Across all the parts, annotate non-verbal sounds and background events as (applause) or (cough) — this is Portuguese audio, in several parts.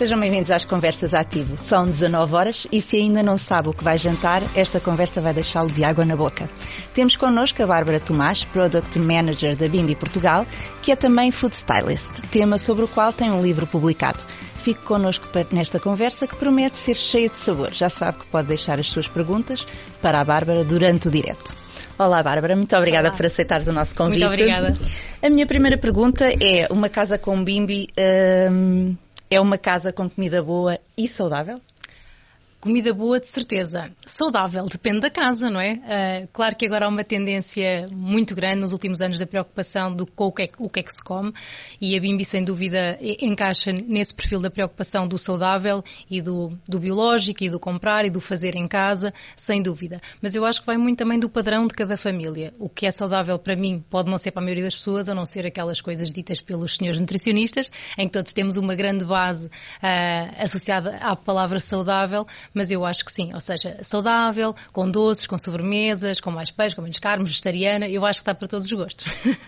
Sejam bem-vindos às Conversas Ativo. São 19 horas e se ainda não sabe o que vai jantar, esta conversa vai deixá-lo de água na boca. Temos connosco a Bárbara Tomás, Product Manager da Bimbi Portugal, que é também Food Stylist, tema sobre o qual tem um livro publicado. Fique connosco nesta conversa que promete ser cheia de sabor. Já sabe que pode deixar as suas perguntas para a Bárbara durante o direto. Olá, Bárbara, muito obrigada Olá. por aceitares o nosso convite. Muito obrigada. A minha primeira pergunta é: uma casa com bimbi hum, é uma casa com comida boa e saudável? Comida boa, de certeza. Saudável, depende da casa, não é? Uh, claro que agora há uma tendência muito grande nos últimos anos da preocupação do com o que, é, o que é que se come e a Bimbi, sem dúvida, encaixa nesse perfil da preocupação do saudável e do, do biológico e do comprar e do fazer em casa, sem dúvida. Mas eu acho que vai muito também do padrão de cada família. O que é saudável para mim pode não ser para a maioria das pessoas, a não ser aquelas coisas ditas pelos senhores nutricionistas, em que todos temos uma grande base uh, associada à palavra saudável, mas eu acho que sim, ou seja, saudável, com doces, com sobremesas, com mais peixe, com menos carne, vegetariana, eu acho que está para todos os gostos. (laughs)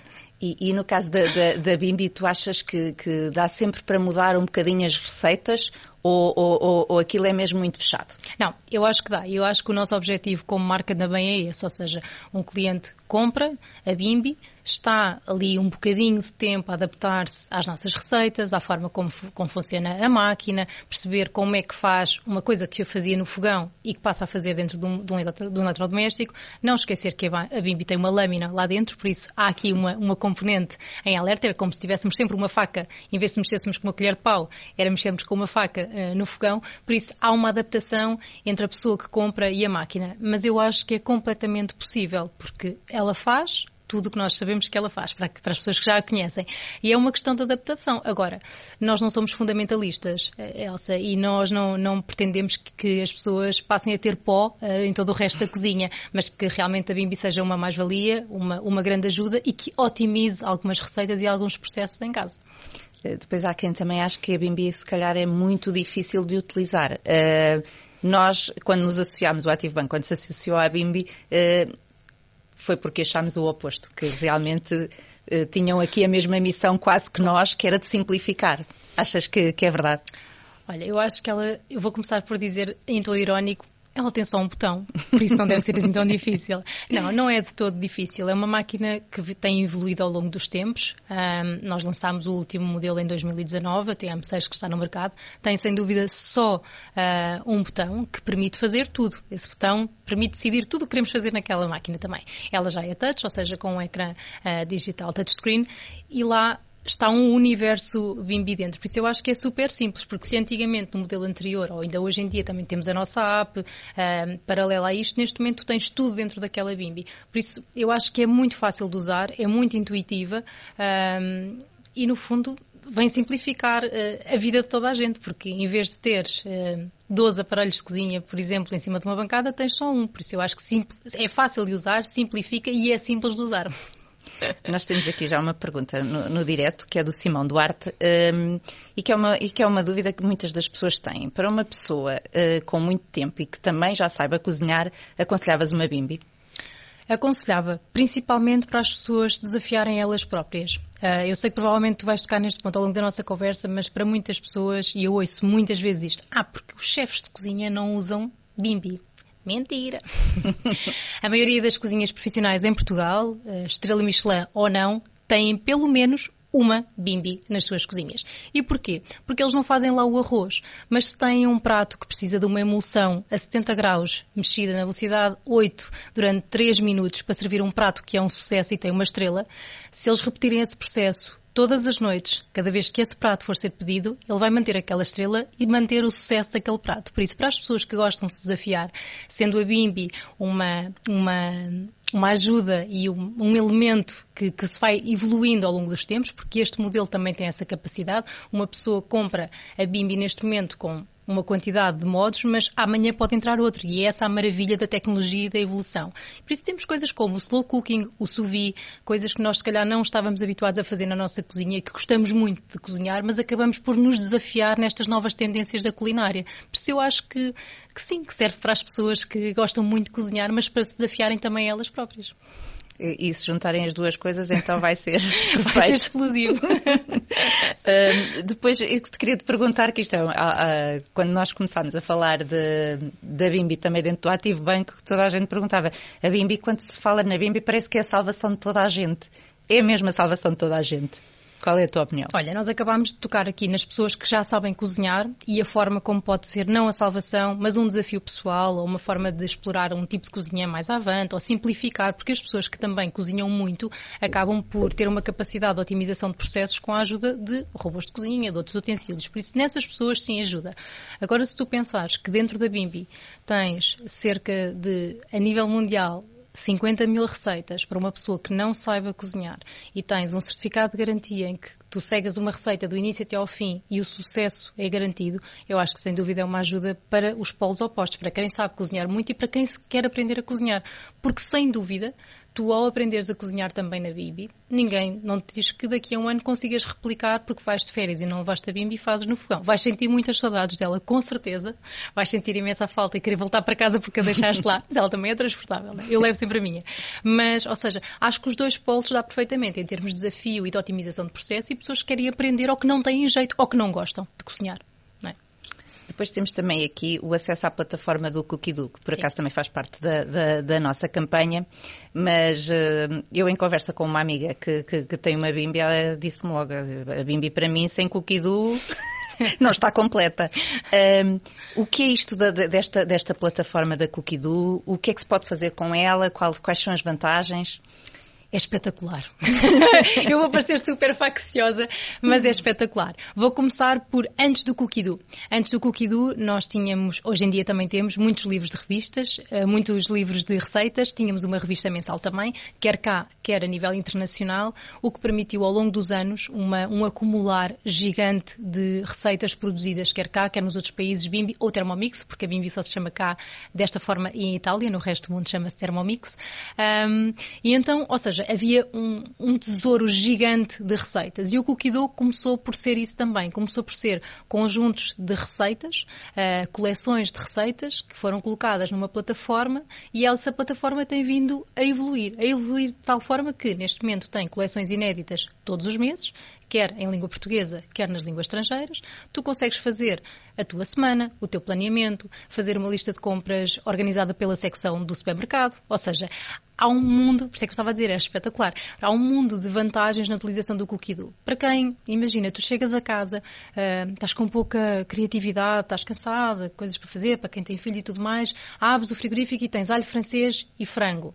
E, e no caso da, da, da, Bimbi, tu achas que, que, dá sempre para mudar um bocadinho as receitas ou, ou, ou, aquilo é mesmo muito fechado? Não, eu acho que dá. Eu acho que o nosso objetivo como marca também é esse, ou seja, um cliente compra a Bimbi, está ali um bocadinho de tempo a adaptar-se às nossas receitas, à forma como, como funciona a máquina, perceber como é que faz uma coisa que eu fazia no fogão e que passa a fazer dentro de um, de um, eletrodoméstico. Não esquecer que a Bimbi tem uma lâmina lá dentro, por isso há aqui uma, uma componente em alerta, é como se tivéssemos sempre uma faca, em vez de mexêssemos com uma colher de pau, era mexermos com uma faca no fogão, por isso há uma adaptação entre a pessoa que compra e a máquina. Mas eu acho que é completamente possível, porque ela faz, tudo o que nós sabemos que ela faz, para, para, as pessoas que já a conhecem. E é uma questão de adaptação. Agora, nós não somos fundamentalistas, eh, Elsa, e nós não, não pretendemos que, que, as pessoas passem a ter pó uh, em todo o resto da cozinha, mas que realmente a Bimbi seja uma mais-valia, uma, uma grande ajuda e que otimize algumas receitas e alguns processos em casa. Depois há quem também acha que a Bimbi se calhar é muito difícil de utilizar. Uh, nós, quando nos associámos, o Ativo Banco, quando se associou à Bimbi, uh, foi porque achámos o oposto, que realmente tinham aqui a mesma missão quase que nós, que era de simplificar. Achas que, que é verdade? Olha, eu acho que ela, eu vou começar por dizer em tom irónico, ela tem só um botão, por isso não deve ser assim tão difícil. Não, não é de todo difícil. É uma máquina que tem evoluído ao longo dos tempos. Um, nós lançámos o último modelo em 2019, a TM6 que está no mercado. Tem sem dúvida só uh, um botão que permite fazer tudo. Esse botão permite decidir tudo o que queremos fazer naquela máquina também. Ela já é touch, ou seja, com um ecrã uh, digital touchscreen, e lá está um universo Bimbi dentro. Por isso eu acho que é super simples, porque se antigamente no modelo anterior, ou ainda hoje em dia também temos a nossa app uh, paralela a isto, neste momento tens tudo dentro daquela Bimbi. Por isso eu acho que é muito fácil de usar, é muito intuitiva uh, e no fundo vem simplificar uh, a vida de toda a gente, porque em vez de teres uh, 12 aparelhos de cozinha, por exemplo, em cima de uma bancada, tens só um. Por isso eu acho que é fácil de usar, simplifica e é simples de usar. (laughs) Nós temos aqui já uma pergunta no, no direto, que é do Simão Duarte, um, e, que é uma, e que é uma dúvida que muitas das pessoas têm. Para uma pessoa uh, com muito tempo e que também já saiba cozinhar, aconselhavas uma bimbi? Aconselhava, principalmente para as pessoas desafiarem elas próprias. Uh, eu sei que provavelmente tu vais tocar neste ponto ao longo da nossa conversa, mas para muitas pessoas, e eu ouço muitas vezes isto, ah, porque os chefes de cozinha não usam bimbi. Mentira! (laughs) a maioria das cozinhas profissionais em Portugal, eh, estrela Michelin ou não, têm pelo menos uma bimbi nas suas cozinhas. E porquê? Porque eles não fazem lá o arroz, mas se têm um prato que precisa de uma emulsão a 70 graus, mexida na velocidade 8 durante 3 minutos para servir um prato que é um sucesso e tem uma estrela, se eles repetirem esse processo todas as noites, cada vez que esse prato for ser pedido, ele vai manter aquela estrela e manter o sucesso daquele prato. Por isso, para as pessoas que gostam de se desafiar, sendo a Bimbi uma, uma, uma ajuda e um, um elemento que, que, se vai evoluindo ao longo dos tempos, porque este modelo também tem essa capacidade. Uma pessoa compra a Bimbi neste momento com uma quantidade de modos, mas amanhã pode entrar outro. E é essa a maravilha da tecnologia e da evolução. Por isso temos coisas como o slow cooking, o sous vide, coisas que nós se calhar não estávamos habituados a fazer na nossa cozinha e que gostamos muito de cozinhar, mas acabamos por nos desafiar nestas novas tendências da culinária. Por isso eu acho que, que sim, que serve para as pessoas que gostam muito de cozinhar, mas para se desafiarem também elas próprias. E, se juntarem as duas coisas, então vai ser, (laughs) vai ser explosivo. uh, (laughs) depois, eu te queria te perguntar que isto é, uh, quando nós começámos a falar de, da Bimbi também dentro do Ativo Banco, toda a gente perguntava, a Bimbi, quando se fala na Bimbi, parece que é a salvação de toda a gente. É mesmo a salvação de toda a gente. Qual é a tua opinião? Olha, nós acabámos de tocar aqui nas pessoas que já sabem cozinhar e a forma como pode ser não a salvação, mas um desafio pessoal ou uma forma de explorar um tipo de cozinha mais avante ou simplificar, porque as pessoas que também cozinham muito acabam por ter uma capacidade de otimização de processos com a ajuda de robôs de cozinha, de outros utensílios. Por isso, nessas pessoas sim ajuda. Agora, se tu pensares que dentro da Bimbi tens cerca de, a nível mundial, 50 mil receitas para uma pessoa que não saiba cozinhar e tens um certificado de garantia em que tu cegas uma receita do início até ao fim e o sucesso é garantido, eu acho que sem dúvida é uma ajuda para os polos opostos, para quem sabe cozinhar muito e para quem quer aprender a cozinhar. Porque sem dúvida tu ao aprenderes a cozinhar também na Bibi, ninguém não te diz que daqui a um ano consigas replicar porque vais de férias e não levaste a Bibi e fazes no fogão. Vais sentir muitas saudades dela, com certeza. Vais sentir imensa falta e querer voltar para casa porque a deixaste lá. (laughs) Mas ela também é transportável, né? eu levo sempre a minha. Mas, ou seja, acho que os dois polos dá perfeitamente em termos de desafio e de otimização de processo e pessoas que querem aprender ou que não têm jeito ou que não gostam de cozinhar. Depois temos também aqui o acesso à plataforma do Cookidoo, que por acaso Sim. também faz parte da, da, da nossa campanha, mas uh, eu em conversa com uma amiga que, que, que tem uma Bimbi, ela disse-me logo, a Bimbi para mim sem Cookidoo (laughs) não está completa. Um, o que é isto da, desta, desta plataforma da Cookidoo? O que é que se pode fazer com ela? Qual, quais são as vantagens? É espetacular. (laughs) eu vou parecer super facciosa, mas é espetacular. Vou começar por antes do Cookie Do. Antes do Cookie Do, nós tínhamos, hoje em dia também temos, muitos livros de revistas, eh, muitos livros de receitas, tínhamos uma revista mensal também, quer cá, quer a nível internacional, o que permitiu ao longo dos anos uma, um acumular gigante de receitas produzidas, quer cá, quer nos outros países, Bimbi ou Thermomix, porque a Bimbi só se chama cá desta forma e em Itália, no resto do mundo chama-se Thermomix. Um, e então, ou seja, seja, havia um, um, tesouro gigante de receitas. E o Cookido começou por ser isso também. Começou por ser conjuntos de receitas, uh, coleções de receitas que foram colocadas numa plataforma e essa plataforma tem vindo a evoluir. A evoluir de tal forma que, neste momento, tem coleções inéditas todos os meses quer em língua portuguesa, quer nas línguas estrangeiras, tu consegues fazer a tua semana, o teu planeamento, fazer uma lista de compras organizada pela secção do supermercado, ou seja, há um mundo, por isso é que eu estava a dizer, é espetacular, há um mundo de vantagens na utilização do Cookie Do. Para quem, imagina, tu chegas a casa, uh, estás com pouca criatividade, estás cansada, coisas para fazer, para quem tem filho e tudo mais, abres o frigorífico e tens alho francês e frango.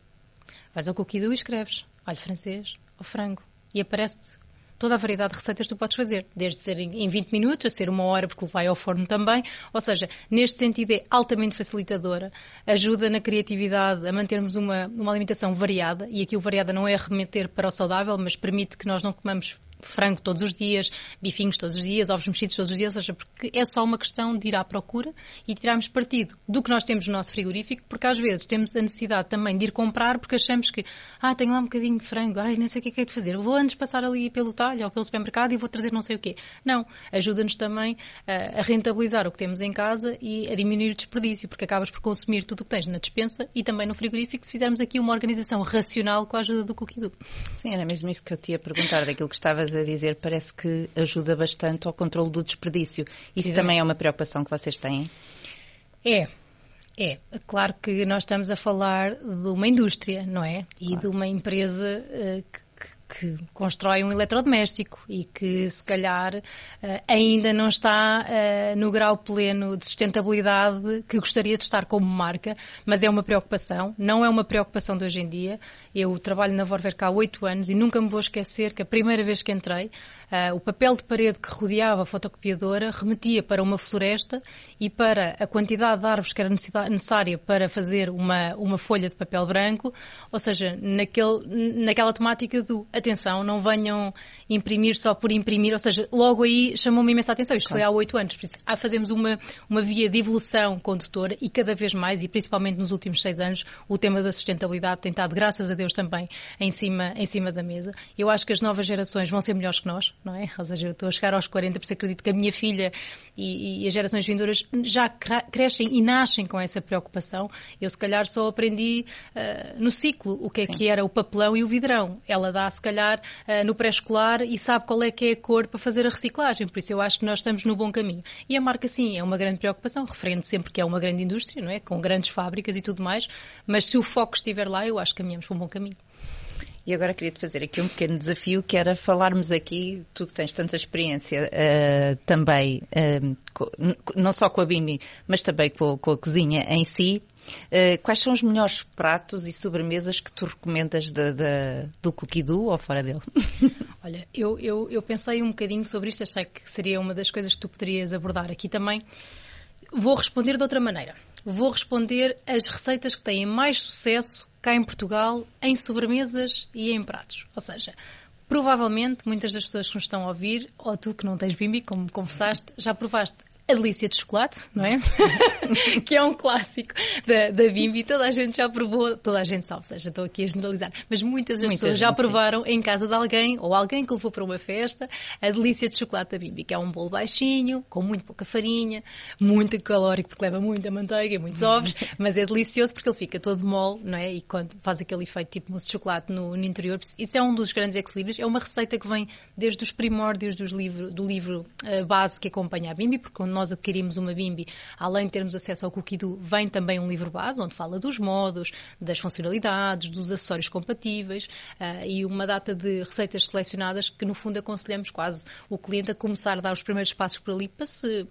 Vais ao Cookie Do e escreves alho francês ou frango. E aparece-te toda a variedade de receitas que tu podes fazer, desde ser em 20 minutos a ser uma hora porque vai ao forno também. Ou seja, neste sentido é altamente facilitadora, ajuda na criatividade a mantermos uma, uma alimentação variada, e aqui o variada não é remeter para o saudável, mas permite que nós não comamos frango todos os dias, bifinhos todos os dias, ovos mexidos todos os dias, ou seja, porque é só uma questão de ir à procura e tirarmos partido do que nós temos no nosso frigorífico, porque às vezes temos a necessidade também de ir comprar porque achamos que, ah, tenho lá um bocadinho de frango, ai, nem sei o que é que é de fazer, vou antes passar ali pelo talho ou pelo supermercado e vou trazer não sei o quê. Não, ajuda-nos também uh, a rentabilizar o que temos em casa e a diminuir o desperdício, porque acabas por consumir tudo o que tens na despensa e também no frigorífico se fizermos aqui uma organização racional com a ajuda do Cookie Do. Sim, era mesmo isso que eu te ia perguntar, daquilo que estavas estavas a dizer parece que ajuda bastante ao controle do desperdício. Isso também é uma preocupação que vocês têm? É, é, claro que nós estamos a falar de uma indústria, não é? E claro. de uma empresa uh, que que constrói um eletrodoméstico e que se calhar eh, ainda não está eh, no grau pleno de sustentabilidade que gostaria de estar como marca, mas é uma preocupação, não é uma preocupação de hoje em dia. Eu trabalho na Vorwerk há oito anos e nunca me vou esquecer que a primeira vez que entrei, eh, o papel de parede que rodeava a fotocopiadora remetia para uma floresta e para a quantidade de árvores que era necessária para fazer uma, uma folha de papel branco, ou seja, naquele, naquela temática do atenção, não venham imprimir só por imprimir, ou seja, logo aí chamou-me imensa atenção. Isto claro. foi há oito anos, por isso ah, fazemos uma, uma via de evolução condutora e cada vez mais, e principalmente nos últimos seis anos, o tema da sustentabilidade tem estado, graças a Deus, também em cima, em cima da mesa. Eu acho que as novas gerações vão ser melhores que nós, não é? Ou seja, eu estou a chegar aos 40, por isso acredito que a minha filha e, e as gerações vindouras já crescem e nascem com essa preocupação. Eu, se calhar, só aprendi uh, no ciclo o que é Sim. que era o papelão e o vidrão. Ela dá, se calhar, uh, no pré-escolar e sabe qual é que é a cor para fazer a reciclagem. Por isso, eu acho que nós estamos no bom caminho. E a marca, sim, é uma grande preocupação, referente sempre que é uma grande indústria, não é? Com grandes fábricas e tudo mais. Mas se o foco estiver lá, eu acho que caminhamos para um bom caminho. E agora queria-te fazer aqui um pequeno desafio, que era falarmos aqui, tu que tens tanta experiência uh, também, uh, não só com a Bimi, mas também com, com a cozinha em si, uh, quais são os melhores pratos e sobremesas que tu recomendas de, de, do Cookidoo ou fora dele? (laughs) Olha, eu, eu, eu pensei um bocadinho sobre isto, achei que seria uma das coisas que tu poderias abordar aqui também. Vou responder de outra maneira. Vou responder as receitas que têm mais sucesso cá em Portugal em sobremesas e em pratos. Ou seja, provavelmente muitas das pessoas que nos estão a ouvir, ou tu que não tens bimbi, como confessaste, já provaste a delícia de chocolate, não é? (laughs) que é um clássico da, da Bimbi, toda a gente já provou, toda a gente sabe, ou seja, estou aqui a generalizar, mas muitas das pessoas já provaram em casa de alguém ou alguém que levou para uma festa a delícia de chocolate da Bimbi, que é um bolo baixinho, com muito pouca farinha, muito calórico porque leva muita manteiga e muitos ovos, mas é delicioso porque ele fica todo mole, não é? E quando faz aquele efeito tipo mousse de chocolate no, no interior, isso é um dos grandes equilíbrios, é uma receita que vem desde os primórdios livro, do livro uh, base que acompanha a Bimbi, porque quando nós adquirimos uma Bimbi, além de termos acesso ao Cookidoo, vem também um livro base onde fala dos modos, das funcionalidades, dos acessórios compatíveis uh, e uma data de receitas selecionadas que no fundo aconselhamos quase o cliente a começar a dar os primeiros passos por ali para se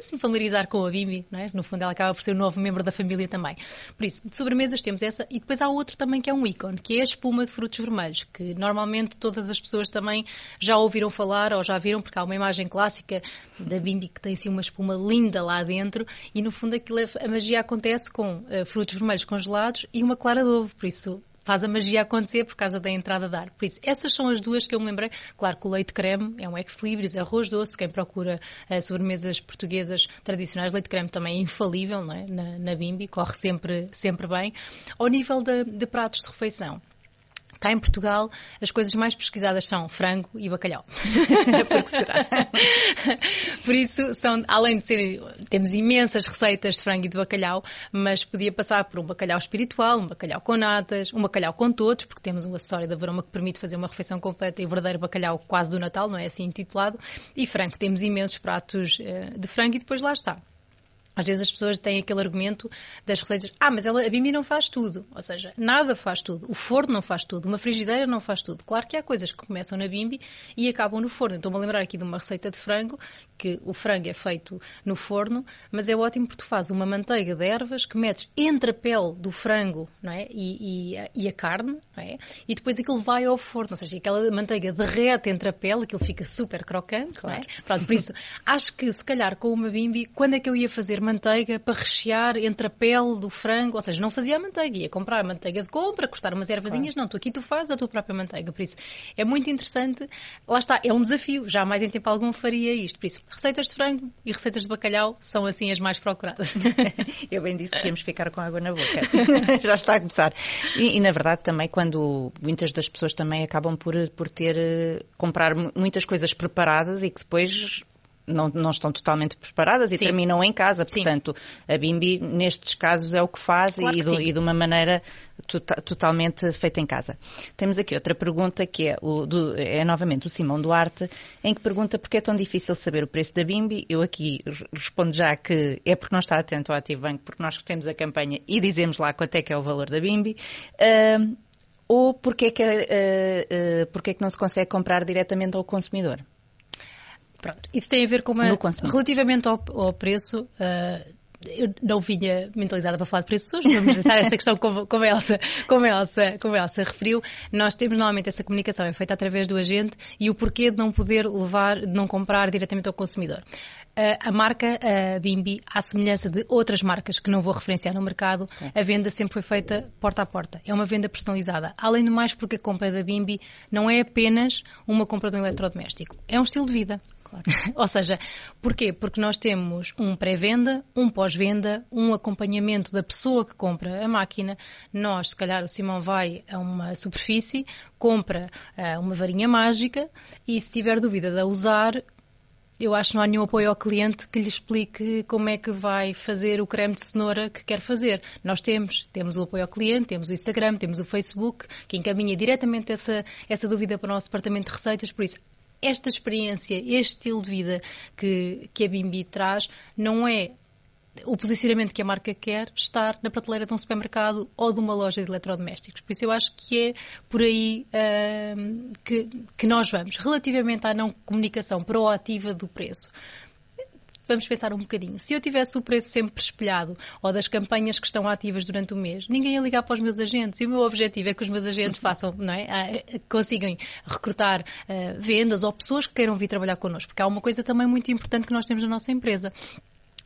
se familiarizar com a não é? no fundo ela acaba por ser um novo membro da família também. Por isso, de sobremesas temos essa e depois há outro também que é um ícone, que é a espuma de frutos vermelhos, que normalmente todas as pessoas também já ouviram falar ou já viram, porque há uma imagem clássica da Bimbi que tem assim uma espuma linda lá dentro e no fundo aquilo, é, a magia acontece com uh, frutos vermelhos congelados e uma clara de ovo, por isso faz a magia acontecer por causa da entrada de ar. Por isso, essas são as duas que eu me lembrei. Claro que o leite creme é um ex-libris, arroz doce. Quem procura uh, sobremesas portuguesas tradicionais, leite creme também é infalível não é? Na, na Bimbi, corre sempre, sempre bem. Ao nível de, de pratos de refeição, Cá em Portugal, as coisas mais pesquisadas são frango e bacalhau. (laughs) Porque será? (laughs) Por isso, são, além de ser, temos imensas receitas de frango e de bacalhau, mas podia passar por um bacalhau espiritual, um bacalhau com natas, um bacalhau com todos, porque temos um acessório da Varoma que permite fazer uma refeição completa e verdadeiro bacalhau quase do Natal, não é assim intitulado. E frango, temos imensos pratos eh, de frango e depois lá está. Às vezes as pessoas têm aquele argumento das receitas, ah, mas ela, a Bimbi não faz tudo. Ou seja, nada faz tudo. O forno não faz tudo. Uma frigideira não faz tudo. Claro que há coisas que começam na Bimbi e acabam no forno. Estou-me a lembrar aqui de uma receita de frango, que o frango é feito no forno, mas é ótimo porque tu fazes uma manteiga de ervas que metes entre a pele do frango não é? e, e, e a carne, não é? e depois aquilo vai ao forno. Ou seja, aquela manteiga derrete entre a pele, aquilo fica super crocante. Claro. Não é? Pronto, por isso, (laughs) acho que se calhar com uma Bimbi, quando é que eu ia fazer manteiga para rechear entre a pele do frango, ou seja, não fazia a manteiga, ia comprar manteiga de compra, cortar umas ervazinhas, claro. não, tu aqui tu fazes a tua própria manteiga, por isso é muito interessante, lá está, é um desafio, jamais em tempo algum faria isto, por isso receitas de frango e receitas de bacalhau são assim as mais procuradas. (laughs) Eu bem disse que íamos ficar com água na boca, (laughs) já está a começar. E, e, na verdade também quando muitas das pessoas também acabam por, por ter, eh, comprar muitas coisas preparadas e que depois não, não estão totalmente preparadas e sim. terminam em casa. Portanto, sim. a Bimbi, nestes casos, é o que faz claro e, que e, de uma maneira tota, totalmente feita em casa. Temos aqui outra pergunta que é, o, do, é novamente o Simão Duarte, em que pergunta porque é tão difícil saber o preço da Bimbi. Eu aqui respondo já que é porque não está atento ao Ativo Banco, porque nós temos a campanha e dizemos lá quanto é que é o valor da Bimbi. Uh, ou porque é, que, uh, uh, porque é que não se consegue comprar diretamente ao consumidor? Pronto, isso tem a ver com uma. Relativamente ao, ao preço, uh, eu não vinha mentalizada para falar de preços hoje, vamos deixar esta questão como, como, a Elsa, como, a Elsa, como a Elsa referiu. Nós temos normalmente essa comunicação, é feita através do agente e o porquê de não poder levar, de não comprar diretamente ao consumidor. a marca a Bimbi, à semelhança de outras marcas que não vou referenciar no mercado, a venda sempre foi feita porta a porta. É uma venda personalizada. Além do mais, porque a compra da Bimbi não é apenas uma compra de um eletrodoméstico, é um estilo de vida. Claro. Ou seja, porquê? Porque nós temos um pré-venda, um pós-venda, um acompanhamento da pessoa que compra a máquina. Nós, se calhar, o Simão vai a uma superfície, compra uh, uma varinha mágica e, se tiver dúvida de a usar, eu acho que não há nenhum apoio ao cliente que lhe explique como é que vai fazer o creme de cenoura que quer fazer. Nós temos, temos o apoio ao cliente, temos o Instagram, temos o Facebook, que encaminha diretamente essa, essa dúvida para o nosso departamento de receitas, por isso esta experiência, este estilo de vida que, que a Bimbi traz, não é o posicionamento que a marca quer estar na prateleira de um supermercado ou de uma loja de eletrodomésticos. Por isso eu acho que é por aí uh, que, que nós vamos. Relativamente à não comunicação proativa do preço, vamos pensar um bocadinho. Se eu tivesse o preço sempre espelhado ou das campanhas que estão ativas durante o mês, ninguém ia ligar para os meus agentes. E o meu objetivo é que os meus agentes (laughs) façam, não é? Ah, consigam recrutar uh, vendas ou pessoas que queiram vir trabalhar connosco. Porque há uma coisa também muito importante que nós temos na nossa empresa.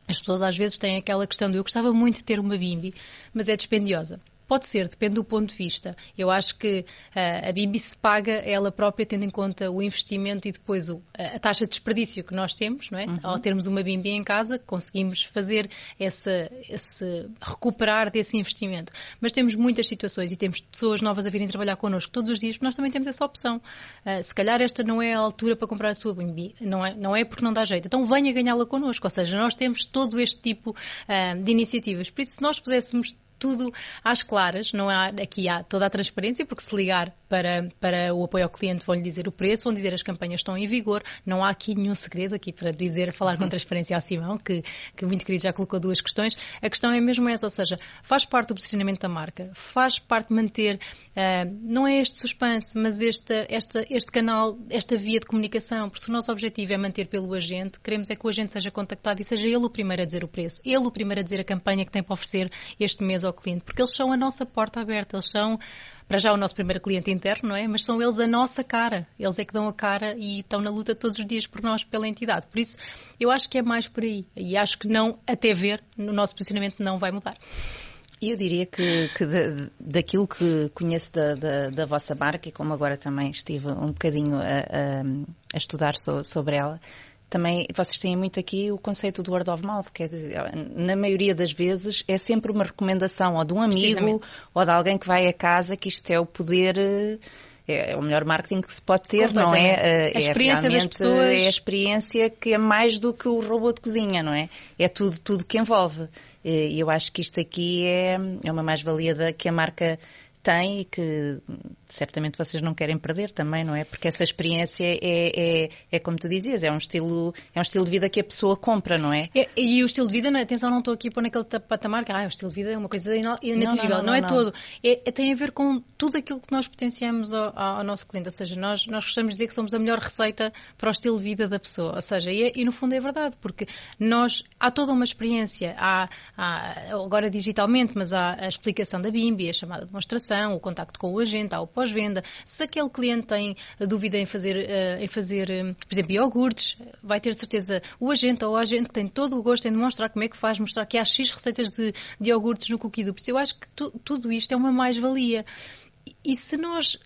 As pessoas às vezes têm aquela questão de eu gostava muito de ter uma Bimbi, mas é dispendiosa. Pode ser, depende do ponto de vista. Eu acho que uh, a BIMBI se paga ela própria tendo em conta o investimento e depois o, a taxa de desperdício que nós temos, não é? Uhum. Ao termos uma BIMBI em casa, conseguimos fazer essa, esse recuperar desse investimento. Mas temos muitas situações e temos pessoas novas a virem trabalhar connosco todos os dias, nós também temos essa opção. Uh, se calhar esta não é a altura para comprar a sua BIMBI, não é, não é porque não dá jeito. Então venha ganhá-la connosco, ou seja, nós temos todo este tipo uh, de iniciativas. Por isso, se nós puséssemos tudo às claras, não há, aqui há toda a transparência, porque se ligar para, para o apoio ao cliente vão-lhe dizer o preço, vão dizer as campanhas estão em vigor, não há aqui nenhum segredo aqui para dizer, falar com (laughs) transparência ao Simão, que, que muito querido já colocou duas questões. A questão é mesmo essa, ou seja, faz parte do posicionamento da marca, faz parte de manter, uh, não é este suspense, mas este, este, este canal, esta via de comunicação, porque se o nosso objetivo é manter pelo agente, queremos é que o agente seja contactado e seja ele o primeiro a dizer o preço, ele o primeiro a dizer a campanha que tem para oferecer este mês ao cliente, porque eles são a nossa porta aberta, eles são para já o nosso primeiro cliente interno, não é? Mas são eles a nossa cara. Eles é que dão a cara e estão na luta todos os dias por nós, pela entidade. Por isso, eu acho que é mais por aí. E acho que não, até ver, no nosso posicionamento não vai mudar. Eu diria que, que de, daquilo que conheço da, da, da, vossa marca, e como agora também estive um bocadinho a, a, a estudar so, sobre ela, também vocês têm muito aqui o conceito do word of mouth, quer dizer, na maioria das vezes é sempre uma recomendação ou de um amigo ou de alguém que vai a casa que isto é o poder eh, é, é o melhor marketing que se pode ter, não é? Eh, a é experiência das pessoas. É a experiência que é mais do que o robô de cozinha, não é? É tudo, tudo que envolve. E eu acho que isto aqui é, é uma mais-valia que a marca tem e que certamente vocês não querem perder também, não é? Porque essa experiência é, é, é como tu dizias, é um estilo é um estilo de vida que a pessoa compra, não é? E, e o estilo de vida, atenção, não estou aqui por naquele patamar que ah, o estilo de vida é uma coisa inatingível, não, não, não, não, é todo. É, é, tem a ver com tudo aquilo que nós potenciamos ao, ao, nosso cliente, ou seja, nós, nós gostamos de dizer que somos a melhor receita para o estilo de vida da pessoa, ou seja, e, e no fundo é verdade, porque nós, há toda uma experiência, há, há agora digitalmente, mas há a explicação da BIMBI, a chamada demonstração, o contacto com o agente, há o pós-venda. Se aquele cliente tem dúvida em fazer, uh, em fazer um, por exemplo, iogurtes, vai ter certeza o agente ou o agente que tem todo o gosto em demonstrar como é que faz, mostrar que há X receitas de, de iogurtes no Cookie Dupes. Eu acho que tu, tudo isto é uma mais-valia. E, e se nós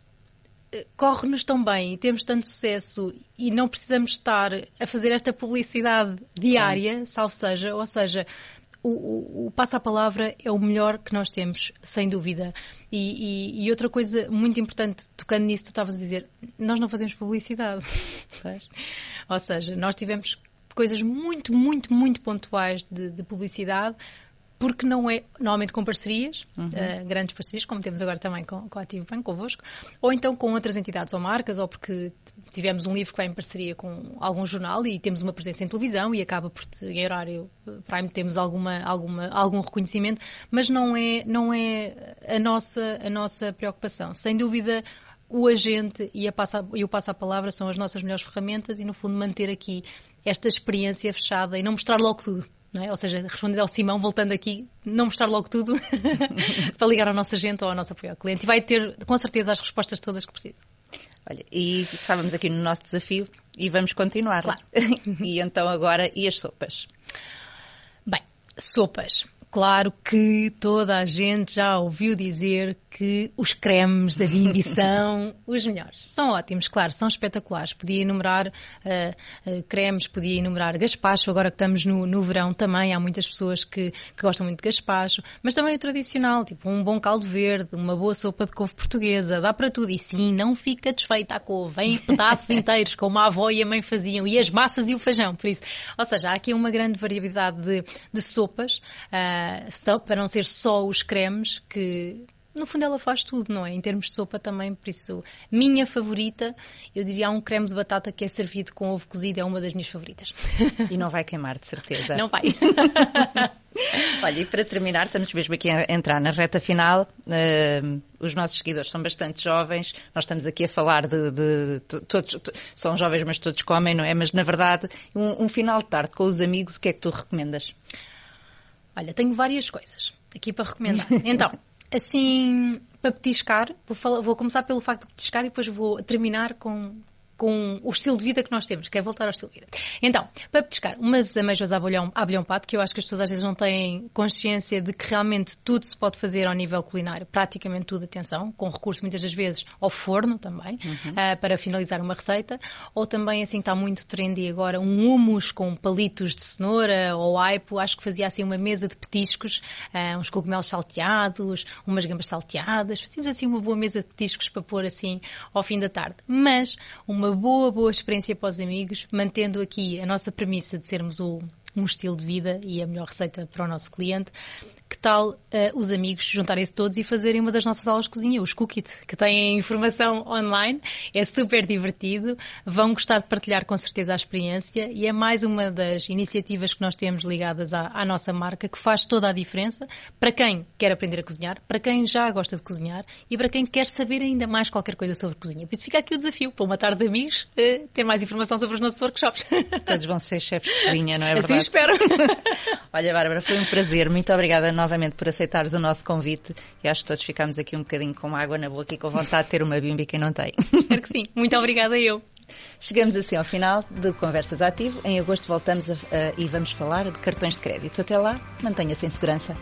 eh, corre-nos tão bem e temos tanto sucesso e não precisamos estar a fazer esta publicidade diária, salvo seja, ou seja, o, o, o passa-palavra é o melhor que nós temos, sem dúvida. E, e, e, outra coisa muito importante, tocando nisso, tu estavas a dizer, nós não fazemos publicidade. (laughs) Ou seja, nós tivemos coisas muito, muito, muito pontuais de, de publicidade porque não é, normalmente com parcerias, uhum. uh, grandes parcerias, como temos agora também com, com a Ativo Bank, convosco, ou então com outras entidades ou marcas, ou porque tivemos um livro que vai em parceria com algum jornal e temos uma presença em televisão e acaba por, em horário eh, prime, temos alguma, alguma, algum reconhecimento, mas não é, não é a, nossa, a nossa preocupação. Sem dúvida, o agente e, passa, e o passa-palavra a são as nossas melhores ferramentas e, no fundo, manter aqui esta experiência fechada e não mostrar logo tudo é? Ou seja, respondendo ao Simão, voltando aqui, não mostrar logo tudo (laughs) (laughs) para ligar ao nosso agente ou ao nosso apoio ao cliente e vai ter com certeza as respostas todas que precisa. Olha, e estávamos aqui no nosso desafio e vamos continuar. Claro. (laughs) e então agora, e as sopas? Bem, sopas. Claro que toda a gente já ouviu dizer que os cremes da Bimbi (laughs) são os melhores. São ótimos, claro, são espetaculares. Podia enumerar uh, uh, cremes, podia enumerar gaspacho, agora que estamos no, no verão também, há muitas pessoas que, que, gostam muito de gaspacho, mas também o tradicional, tipo um bom caldo verde, uma boa sopa de couve portuguesa, dá para tudo. E sim, não fica desfeita a couve, vem em pedaços (laughs) inteiros, como a avó e a mãe faziam, e as massas e o feijão, por isso. Ou seja, há aqui uma grande variedade de, de sopas. Uh, uh, para não ser só os cremes que no fundo ela faz tudo, não é? Em termos de sopa também, por isso, minha favorita, eu diria um creme de batata que é servido com ovo cozido, é uma das minhas favoritas. E não vai queimar, de certeza. Não vai. (laughs) Olha, e para terminar, estamos mesmo aqui a entrar na reta final. Uh, os nossos seguidores são bastante jovens, nós estamos aqui a falar de. de, de todos, são jovens, mas todos comem, não é? Mas na verdade, um, um final de tarde com os amigos, o que é que tu recomendas? Olha, tenho várias coisas aqui para recomendar. (laughs) Então, assim, para petiscar, vou, falar, vou começar pelo facto de petiscar e depois vou terminar com com o estilo de vida que nós temos, que é voltar ao estilo de vida. Então, para petiscar, umas ameijas a bolhão, a bolhão pato, que eu acho que as pessoas às vezes não têm consciência de que realmente tudo se pode fazer ao nível culinário, praticamente tudo, atenção, com recurso muitas das vezes ao forno também, uhum. uh, para finalizar uma receita, ou também assim está muito trendy agora, um humus com palitos de cenoura ou aipo, acho que fazia assim uma mesa de petiscos, uh, uns cogumelos salteados, umas gambas salteadas, fazíamos assim uma boa mesa de petiscos para pôr assim ao fim da tarde. Mas uma uma boa, boa experiência para os amigos, mantendo aqui a nossa premissa de sermos o, um estilo de vida e a melhor receita para o nosso cliente que tal uh, os amigos juntarem-se todos e fazerem uma das nossas aulas de cozinha, os Cookit, que têm informação online, é super divertido, vão gostar de partilhar com certeza a experiência e é mais uma das iniciativas que nós temos ligadas à, à nossa marca que faz toda a diferença para quem quer aprender a cozinhar, para quem já gosta de cozinhar e para quem quer saber ainda mais qualquer coisa sobre cozinha. Por isso fica aqui o desafio, para uma tarde de amigos, uh, ter mais informação sobre os nossos workshops. Todos vão ser chefes de cozinha, não é assim verdade? Assim espero. (laughs) Olha, Bárbara, foi um prazer. Muito obrigada novamente por aceitares o nosso convite e acho que todos ficamos aqui um bocadinho com água na boca e com vontade de ter uma bimbi quem não tem. (laughs) Espero que sim. Muito obrigada eu. Chegamos assim ao final de Conversas Ativo. Em agosto voltamos a, a, e vamos falar de cartões de crédito. Até lá, mantenha-se em segurança.